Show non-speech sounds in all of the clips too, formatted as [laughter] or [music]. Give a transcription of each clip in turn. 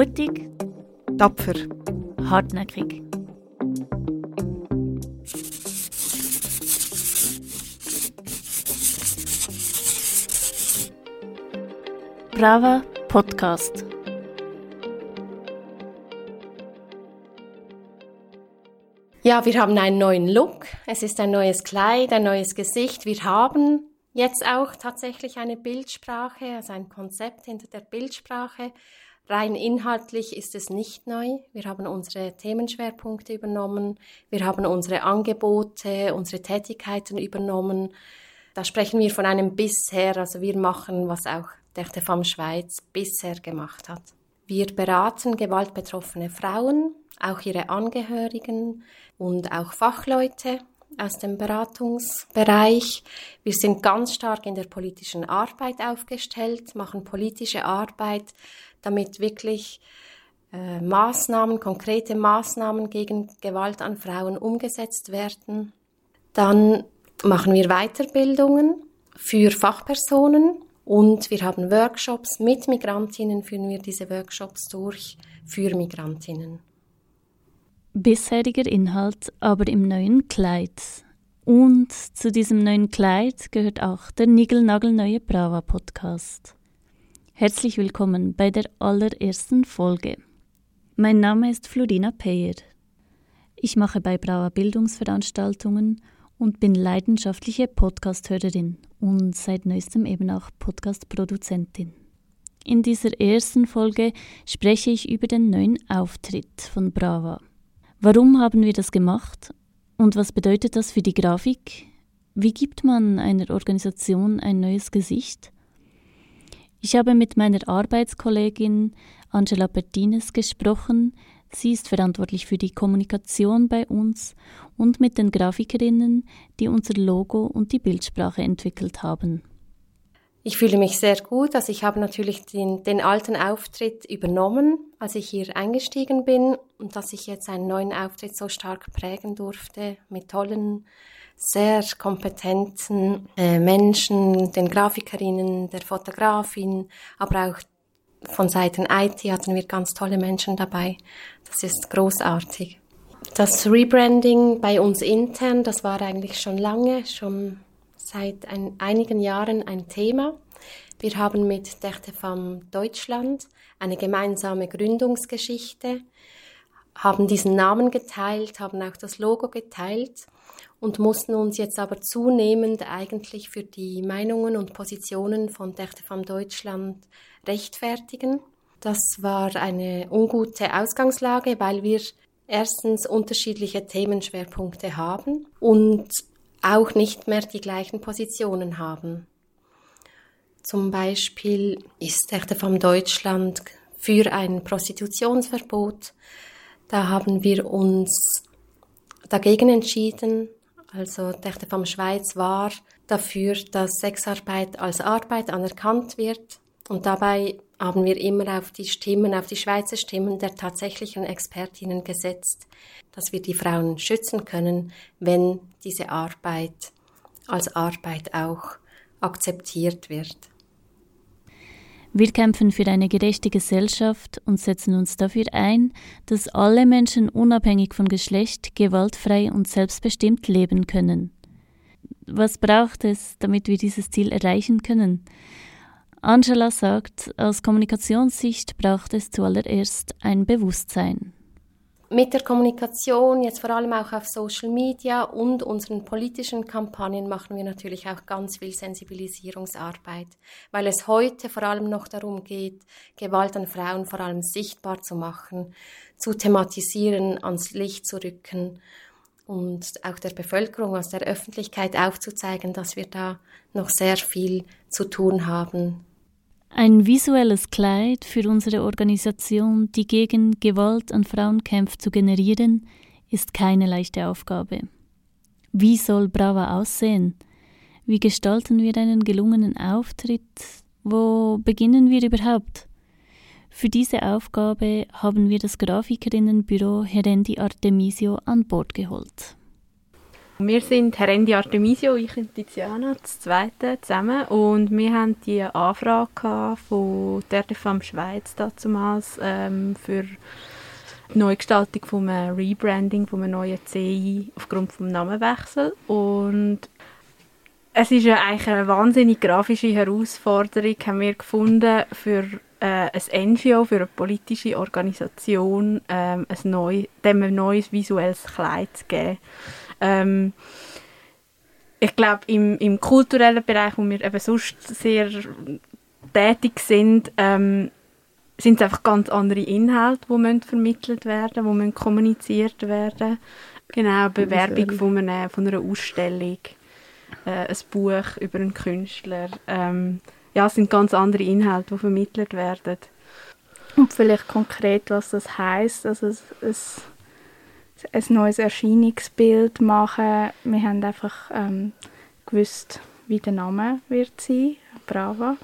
Mutig, tapfer, hartnäckig. Brava Podcast. Ja, wir haben einen neuen Look. Es ist ein neues Kleid, ein neues Gesicht. Wir haben jetzt auch tatsächlich eine Bildsprache, also ein Konzept hinter der Bildsprache. Rein inhaltlich ist es nicht neu. Wir haben unsere Themenschwerpunkte übernommen. Wir haben unsere Angebote, unsere Tätigkeiten übernommen. Da sprechen wir von einem bisher, also wir machen, was auch der TFAM Schweiz bisher gemacht hat. Wir beraten gewaltbetroffene Frauen, auch ihre Angehörigen und auch Fachleute aus dem Beratungsbereich. Wir sind ganz stark in der politischen Arbeit aufgestellt, machen politische Arbeit, damit wirklich äh, Maßnahmen, konkrete Maßnahmen gegen Gewalt an Frauen umgesetzt werden. Dann machen wir Weiterbildungen für Fachpersonen und wir haben Workshops mit Migrantinnen, führen wir diese Workshops durch für Migrantinnen. Bisheriger Inhalt aber im neuen Kleid. Und zu diesem neuen Kleid gehört auch der Nigelnagelneue Brava Podcast. Herzlich willkommen bei der allerersten Folge. Mein Name ist Florina Peyer. Ich mache bei Brava Bildungsveranstaltungen und bin leidenschaftliche Podcast-Hörerin und seit neuestem eben auch Podcast-Produzentin. In dieser ersten Folge spreche ich über den neuen Auftritt von Brava. Warum haben wir das gemacht und was bedeutet das für die Grafik? Wie gibt man einer Organisation ein neues Gesicht? Ich habe mit meiner Arbeitskollegin Angela Bertines gesprochen, Sie ist verantwortlich für die Kommunikation bei uns und mit den Grafikerinnen, die unser Logo und die Bildsprache entwickelt haben. Ich fühle mich sehr gut. Also ich habe natürlich den, den alten Auftritt übernommen, als ich hier eingestiegen bin und dass ich jetzt einen neuen Auftritt so stark prägen durfte mit tollen, sehr kompetenten äh, Menschen, den Grafikerinnen, der Fotografin, aber auch von Seiten IT hatten wir ganz tolle Menschen dabei. Das ist großartig. Das Rebranding bei uns intern, das war eigentlich schon lange, schon seit ein, einigen Jahren ein Thema. Wir haben mit Dächtefam Deutschland eine gemeinsame Gründungsgeschichte, haben diesen Namen geteilt, haben auch das Logo geteilt und mussten uns jetzt aber zunehmend eigentlich für die Meinungen und Positionen von Dächtefam Deutschland rechtfertigen. Das war eine ungute Ausgangslage, weil wir erstens unterschiedliche Themenschwerpunkte haben und auch nicht mehr die gleichen Positionen haben. Zum Beispiel ist Echtefam Deutschland für ein Prostitutionsverbot. Da haben wir uns dagegen entschieden. Also Echtefam Schweiz war dafür, dass Sexarbeit als Arbeit anerkannt wird. Und dabei haben wir immer auf die Stimmen, auf die Schweizer Stimmen der tatsächlichen Expertinnen gesetzt, dass wir die Frauen schützen können, wenn diese Arbeit als Arbeit auch akzeptiert wird. Wir kämpfen für eine gerechte Gesellschaft und setzen uns dafür ein, dass alle Menschen unabhängig von Geschlecht gewaltfrei und selbstbestimmt leben können. Was braucht es, damit wir dieses Ziel erreichen können? Angela sagt, aus Kommunikationssicht braucht es zuallererst ein Bewusstsein. Mit der Kommunikation, jetzt vor allem auch auf Social Media und unseren politischen Kampagnen machen wir natürlich auch ganz viel Sensibilisierungsarbeit, weil es heute vor allem noch darum geht, Gewalt an Frauen vor allem sichtbar zu machen, zu thematisieren, ans Licht zu rücken und auch der Bevölkerung, aus der Öffentlichkeit aufzuzeigen, dass wir da noch sehr viel zu tun haben ein visuelles Kleid für unsere Organisation, die gegen Gewalt an Frauen kämpft, zu generieren, ist keine leichte Aufgabe. Wie soll Brava aussehen? Wie gestalten wir einen gelungenen Auftritt? Wo beginnen wir überhaupt? Für diese Aufgabe haben wir das Grafikerinnenbüro Herendi Artemisio an Bord geholt. Wir sind Herendi Artemisio, ich und Tiziana, das zweite zusammen. Und wir haben die Anfrage von der RTFAM Schweiz damals ähm, für die Neugestaltung einem Rebranding, einem neuen CI aufgrund des Namenwechsels. Und es ist ja eigentlich eine wahnsinnig grafische Herausforderung, haben wir gefunden, für äh, ein NGO, für eine politische Organisation, ähm, ein neu, dem ein neues visuelles Kleid zu geben. Ähm, ich glaube, im, im kulturellen Bereich, wo wir eben sonst sehr tätig sind, ähm, sind es einfach ganz andere Inhalte, die vermittelt werden, die müssen kommuniziert werden. Genau, Bewerbung von einer, von einer Ausstellung, äh, ein Buch über einen Künstler. Ähm, ja, es sind ganz andere Inhalte, die vermittelt werden. Und vielleicht konkret, was das heißt, also es, es, ein neues Erscheinungsbild machen. Wir haben einfach ähm, gewusst, wie der Name wird sein, Brava,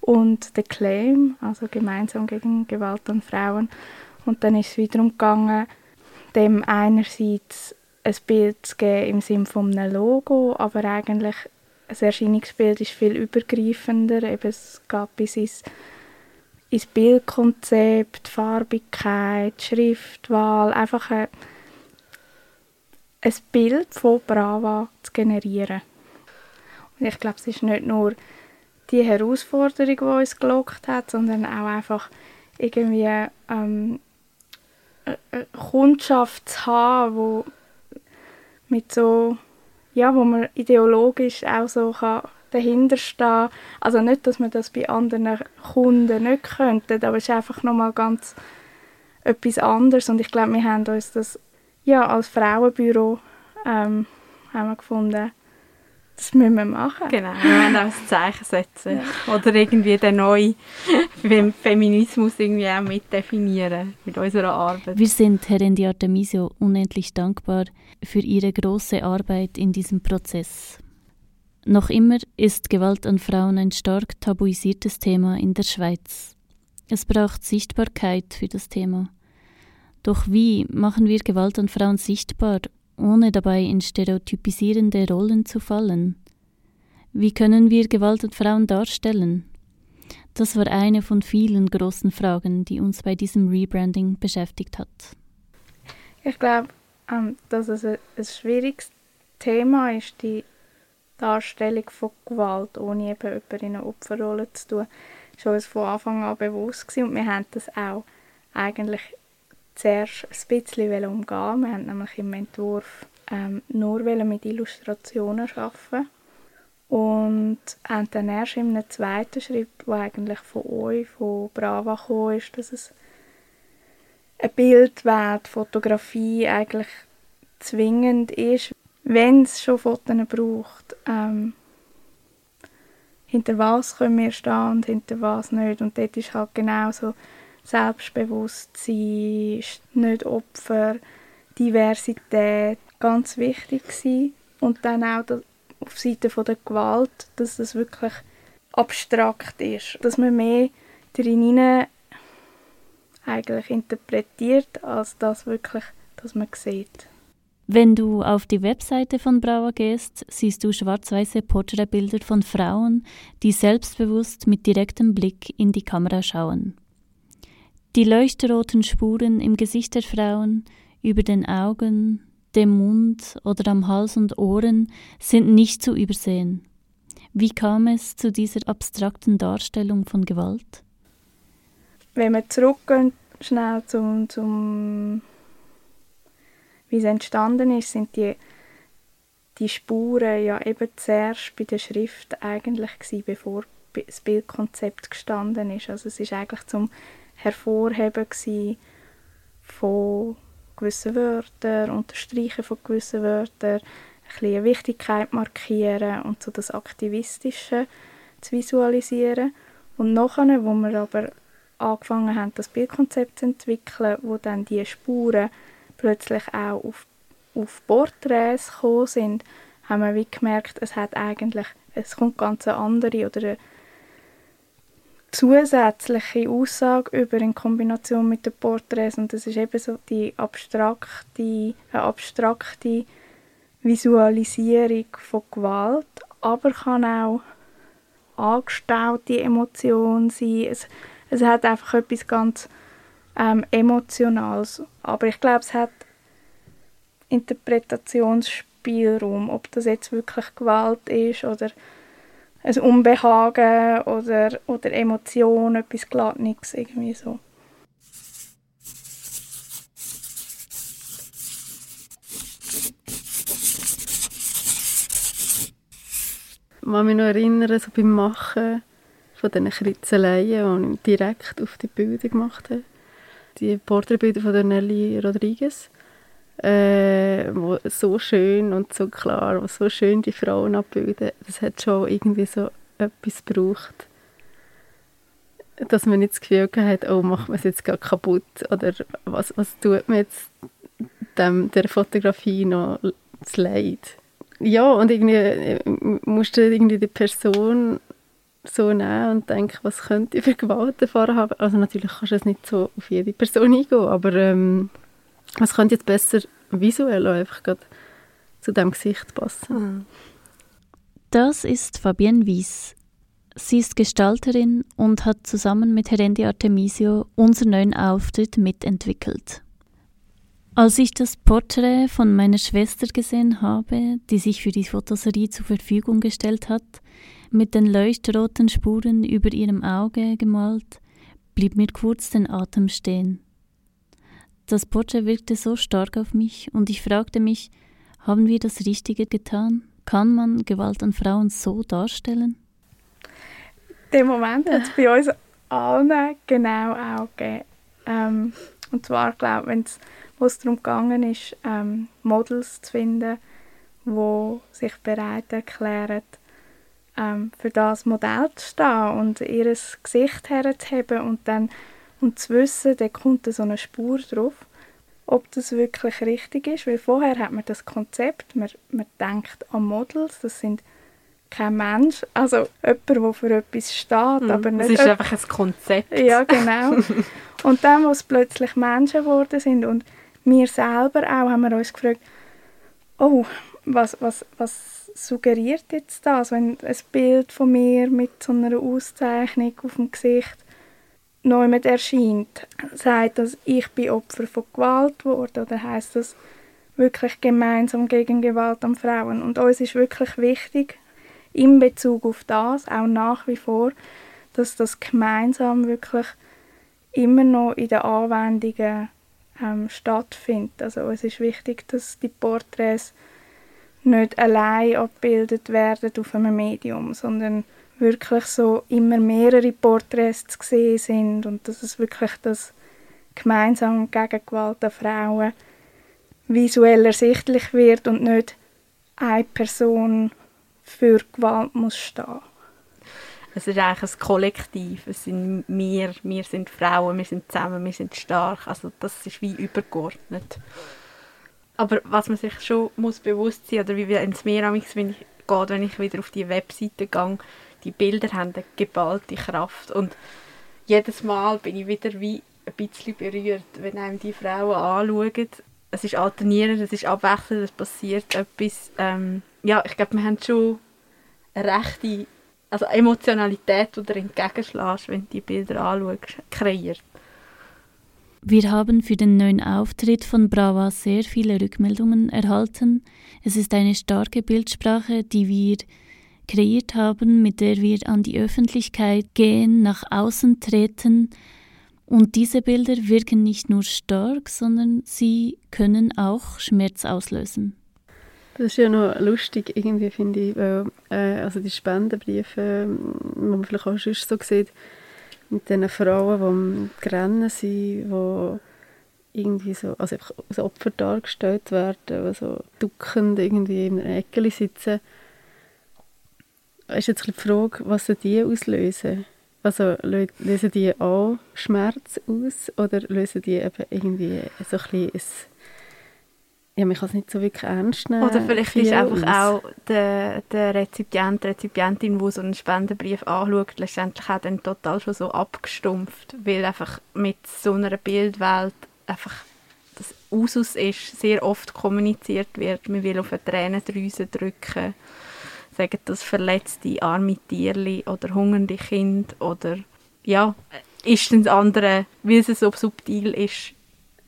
und der Claim, also gemeinsam gegen Gewalt an Frauen. Und dann ist es wiederum gegangen, dem einerseits ein Bild zu geben im Sinne von einem Logo, aber eigentlich das Erscheinungsbild ist viel übergreifender. Eben, es geht bis ins, ins Bildkonzept, Farbigkeit, Schriftwahl, einfach ein, ein Bild von Brava zu generieren. Und ich glaube, es ist nicht nur die Herausforderung, die uns gelockt hat, sondern auch einfach irgendwie ähm, eine Kundschaft zu haben, wo mit so ja, wo man ideologisch auch so kann dahinter stehen Also nicht, dass man das bei anderen Kunden nicht könnte, aber es ist einfach nochmal ganz etwas anderes und ich glaube, wir haben uns das ja, als Frauenbüro ähm, haben wir gefunden, das müssen wir machen. Genau, wir wollen auch ein Zeichen setzen. Ja. Oder irgendwie den neuen [laughs] Feminismus irgendwie auch mitdefinieren mit unserer Arbeit. Wir sind Herendi Artemisio unendlich dankbar für ihre große Arbeit in diesem Prozess. Noch immer ist Gewalt an Frauen ein stark tabuisiertes Thema in der Schweiz. Es braucht Sichtbarkeit für das Thema. Doch wie machen wir Gewalt an Frauen sichtbar ohne dabei in stereotypisierende Rollen zu fallen. Wie können wir Gewalt an Frauen darstellen? Das war eine von vielen großen Fragen, die uns bei diesem Rebranding beschäftigt hat. Ich glaube, ähm, dass es ein, schwieriges Thema ist, die Darstellung von Gewalt, ohne eben jemanden in eine Opferrolle zu tun, ist uns von Anfang an bewusst und wir haben das auch eigentlich zuerst ein bisschen umgehen. Wir haben nämlich im Entwurf ähm, nur mit Illustrationen arbeiten und haben dann erst in einem zweiten Schritt, der eigentlich von euch, von Brava gekommen ist, dass es ein Bildwert, Fotografie eigentlich zwingend ist, wenn es schon Fotos braucht. Ähm, hinter was können wir stehen und hinter was nicht. Und dort ist halt genau so Selbstbewusstsein, nicht Opfer, Diversität ganz wichtig gewesen. Und dann auch auf Seite der Gewalt, dass das wirklich abstrakt ist, dass man mehr darin eigentlich interpretiert, als das wirklich, dass man sieht. Wenn du auf die Webseite von Brauer gehst, siehst du schwarz-weiße Porträtbilder von Frauen, die selbstbewusst mit direktem Blick in die Kamera schauen. Die leuchterroten Spuren im Gesicht der Frauen, über den Augen, dem Mund oder am Hals und Ohren sind nicht zu übersehen. Wie kam es zu dieser abstrakten Darstellung von Gewalt? Wenn wir zurückgehen, schnell zum, zum wie es entstanden ist, sind die, die Spuren ja eben zuerst bei der Schrift eigentlich gewesen, bevor das Bildkonzept gestanden ist. Also es ist eigentlich zum Hervorheben von gewissen Wörtern, Unterstreichen von gewissen Wörtern, ein bisschen Wichtigkeit markieren und so das Aktivistische zu visualisieren. Und nachher, wo wir aber angefangen haben, das Bildkonzept zu entwickeln, wo dann die Spuren plötzlich auch auf, auf Porträts gekommen sind, haben wir wie gemerkt, es hat eigentlich, es kommt ganz eine andere oder eine zusätzliche Aussage über in Kombination mit den Porträts und das ist eben so die abstrakte, eine abstrakte Visualisierung von Gewalt, aber kann auch angestaute Emotion sein. Es, es hat einfach etwas ganz ähm, Emotionales. Aber ich glaube, es hat Interpretationsspielraum, ob das jetzt wirklich Gewalt ist oder ein Unbehagen oder, oder Emotion, etwas Glattniges, irgendwie so. Ich kann mich noch erinnern, so beim Machen von diesen Kritzeleien, die ich direkt auf die Bilder gemacht habe. Die Porträtbilder von Nelly Rodriguez, äh, wo so schön und so klar, wo so schön die Frauen abbilden. Das hat schon irgendwie so etwas gebraucht, dass man nicht das Gefühl hat, oh, macht man es jetzt gerade kaputt oder was, was tut man jetzt dem, der Fotografie noch das Leid ja, und irgendwie äh, musst du irgendwie die Person so nehmen und denken, was könnte ich für Gewalt erfahren haben. Also natürlich kannst du es nicht so auf jede Person eingehen, aber ähm, was könnte jetzt besser visuell einfach gerade zu dem Gesicht passen. Mhm. Das ist Fabienne Wies. Sie ist Gestalterin und hat zusammen mit Herendi Artemisio unseren neuen Auftritt mitentwickelt. Als ich das Porträt von meiner Schwester gesehen habe, die sich für die Fotoserie zur Verfügung gestellt hat, mit den leuchtroten Spuren über ihrem Auge gemalt, blieb mir kurz den Atem stehen. Das Porträt wirkte so stark auf mich und ich fragte mich, haben wir das Richtige getan? Kann man Gewalt an Frauen so darstellen? Den Moment hat es bei uns allen genau auch gegeben. Ähm, und zwar, glaube wo es darum gegangen ist, ähm, Models zu finden, die sich bereit erklären, ähm, für das Modell zu stehen und ihr Gesicht herzuheben und dann und zu wissen, da kommt so eine Spur drauf, ob das wirklich richtig ist, weil vorher hat man das Konzept, man, man denkt an Models, das sind kein Mensch, also jemand, der für etwas steht, mhm. aber nicht... Es ist einfach ein Konzept. Ja, [laughs] genau. und dann, wo es plötzlich Menschen geworden sind und wir selber auch haben wir uns gefragt, oh, was, was, was suggeriert jetzt das, wenn ein Bild von mir mit so einer Auszeichnung auf dem Gesicht mit erscheint, sagt das, ich bin Opfer von Gewalt geworden oder heißt das wirklich gemeinsam gegen Gewalt an Frauen? Und uns ist wirklich wichtig, in Bezug auf das, auch nach wie vor, dass das gemeinsam wirklich immer noch in den Anwendungen ähm, stattfindet. Also es ist wichtig, dass die Porträts nicht allein abgebildet werden auf einem Medium, sondern wirklich so immer mehrere Porträts zu sind und dass es wirklich das gemeinsam gegen Gewalt an Frauen visuell ersichtlich wird und nicht eine Person für Gewalt muss stehen. Es ist eigentlich ein Kollektiv. Es sind wir, wir sind Frauen, wir sind zusammen, wir sind stark. Also das ist wie übergeordnet. Aber was man sich schon muss bewusst sein oder wie wir ins Meer gehe, wenn ich wieder auf die Webseite gehe, die Bilder haben eine geballte Kraft und jedes Mal bin ich wieder wie ein bisschen berührt, wenn einem die Frauen anschauen. Es ist alternierend, es ist abwechselnd, es passiert etwas. Ähm, ja, ich glaube, wir haben schon eine rechte also Emotionalität, die du entgegenschlägst, wenn du die Bilder anschaust, kreiert. Wir haben für den neuen Auftritt von Brava sehr viele Rückmeldungen erhalten. Es ist eine starke Bildsprache, die wir kreiert haben, mit der wir an die Öffentlichkeit gehen, nach außen treten. Und diese Bilder wirken nicht nur stark, sondern sie können auch Schmerz auslösen. Das ist ja noch lustig, irgendwie finde ich, weil äh, also die Spendenbriefe, die man vielleicht auch schon so sieht, mit diesen Frauen, die am Grennen sind, die irgendwie so, also einfach als Opfer dargestellt werden, die so duckend irgendwie in einer Ecke sitzen. Ist jetzt die Frage, was die auslösen? Also lösen die auch Schmerz aus oder lösen die eben irgendwie so ein bisschen ja, man kann es nicht so wirklich ernst nehmen. Oder vielleicht ist einfach auch der, der Rezipient, die Rezipientin, die so einen Spendenbrief anschaut, letztendlich auch dann total schon so abgestumpft, weil einfach mit so einer Bildwelt einfach das Usus ist, sehr oft kommuniziert wird. Man will auf eine Tränendrüse drücken, sagen das verletzte arme Tierli oder hungernde Kind oder ja, ist das andere, weil es so subtil ist,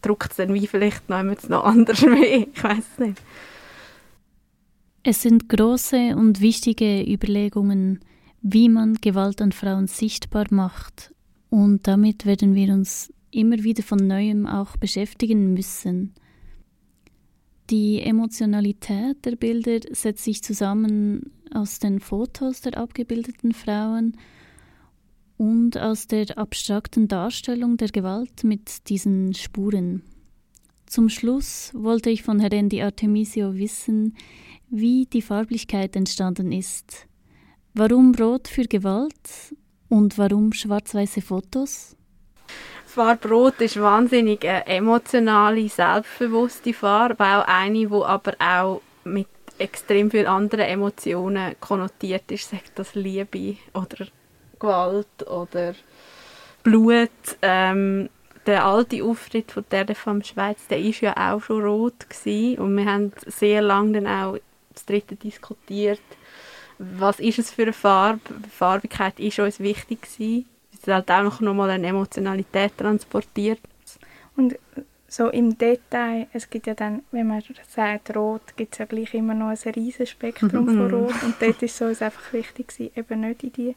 drückt es dann wie vielleicht noch, noch anders [laughs] weh. Ich weiß nicht. Es sind große und wichtige Überlegungen, wie man Gewalt an Frauen sichtbar macht. Und damit werden wir uns immer wieder von neuem auch beschäftigen müssen. Die Emotionalität der Bilder setzt sich zusammen aus den Fotos der abgebildeten Frauen und aus der abstrakten Darstellung der Gewalt mit diesen Spuren. Zum Schluss wollte ich von Herendi Artemisio wissen, wie die Farblichkeit entstanden ist. Warum Rot für Gewalt und warum schwarz-weiße Fotos? Farbrot ist wahnsinnig eine emotionale, selbstbewusste Farbe, auch eine, die aber auch mit extrem vielen anderen Emotionen konnotiert ist, sagt das Liebe oder Gewalt oder Blut. Ähm, der alte Auftritt von der vom Schweiz, der ist ja auch schon rot gewesen. und wir haben sehr lange dann auch das dritte diskutiert, was ist es für eine Farbe. Farbigkeit ist uns wichtig gewesen. Es hat auch noch mal eine Emotionalität transportiert. Und so im Detail, es gibt ja dann, wenn man sagt Rot, gibt es ja gleich immer noch ein riesiges Spektrum [laughs] von Rot und dort ist es uns einfach wichtig gewesen, eben nicht in die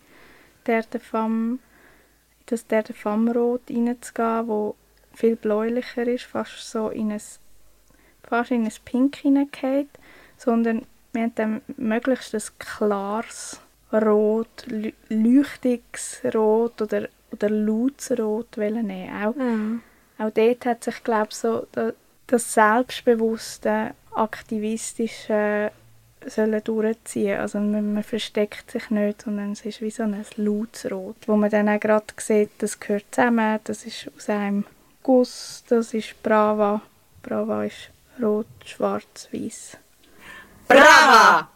der Femme, das der Femme Rot reinzugehen, wo viel bläulicher ist, fast so in ein, fast in ein Pink hineingeht, sondern wir haben dann möglichst ein klares Rot, leuchtiges Rot oder, oder lautes Rot nehmen. Auch, ja auch dort hat sich, glaube so das selbstbewusste, aktivistische sollen durchziehen. Also man, man, versteckt sich nicht, sondern es ist wie so ein lautes Rot, wo man dann auch gerade sieht, das gehört zusammen, das ist aus einem Guss, das ist Brava. Brava ist rot, schwarz, weiß. Brava!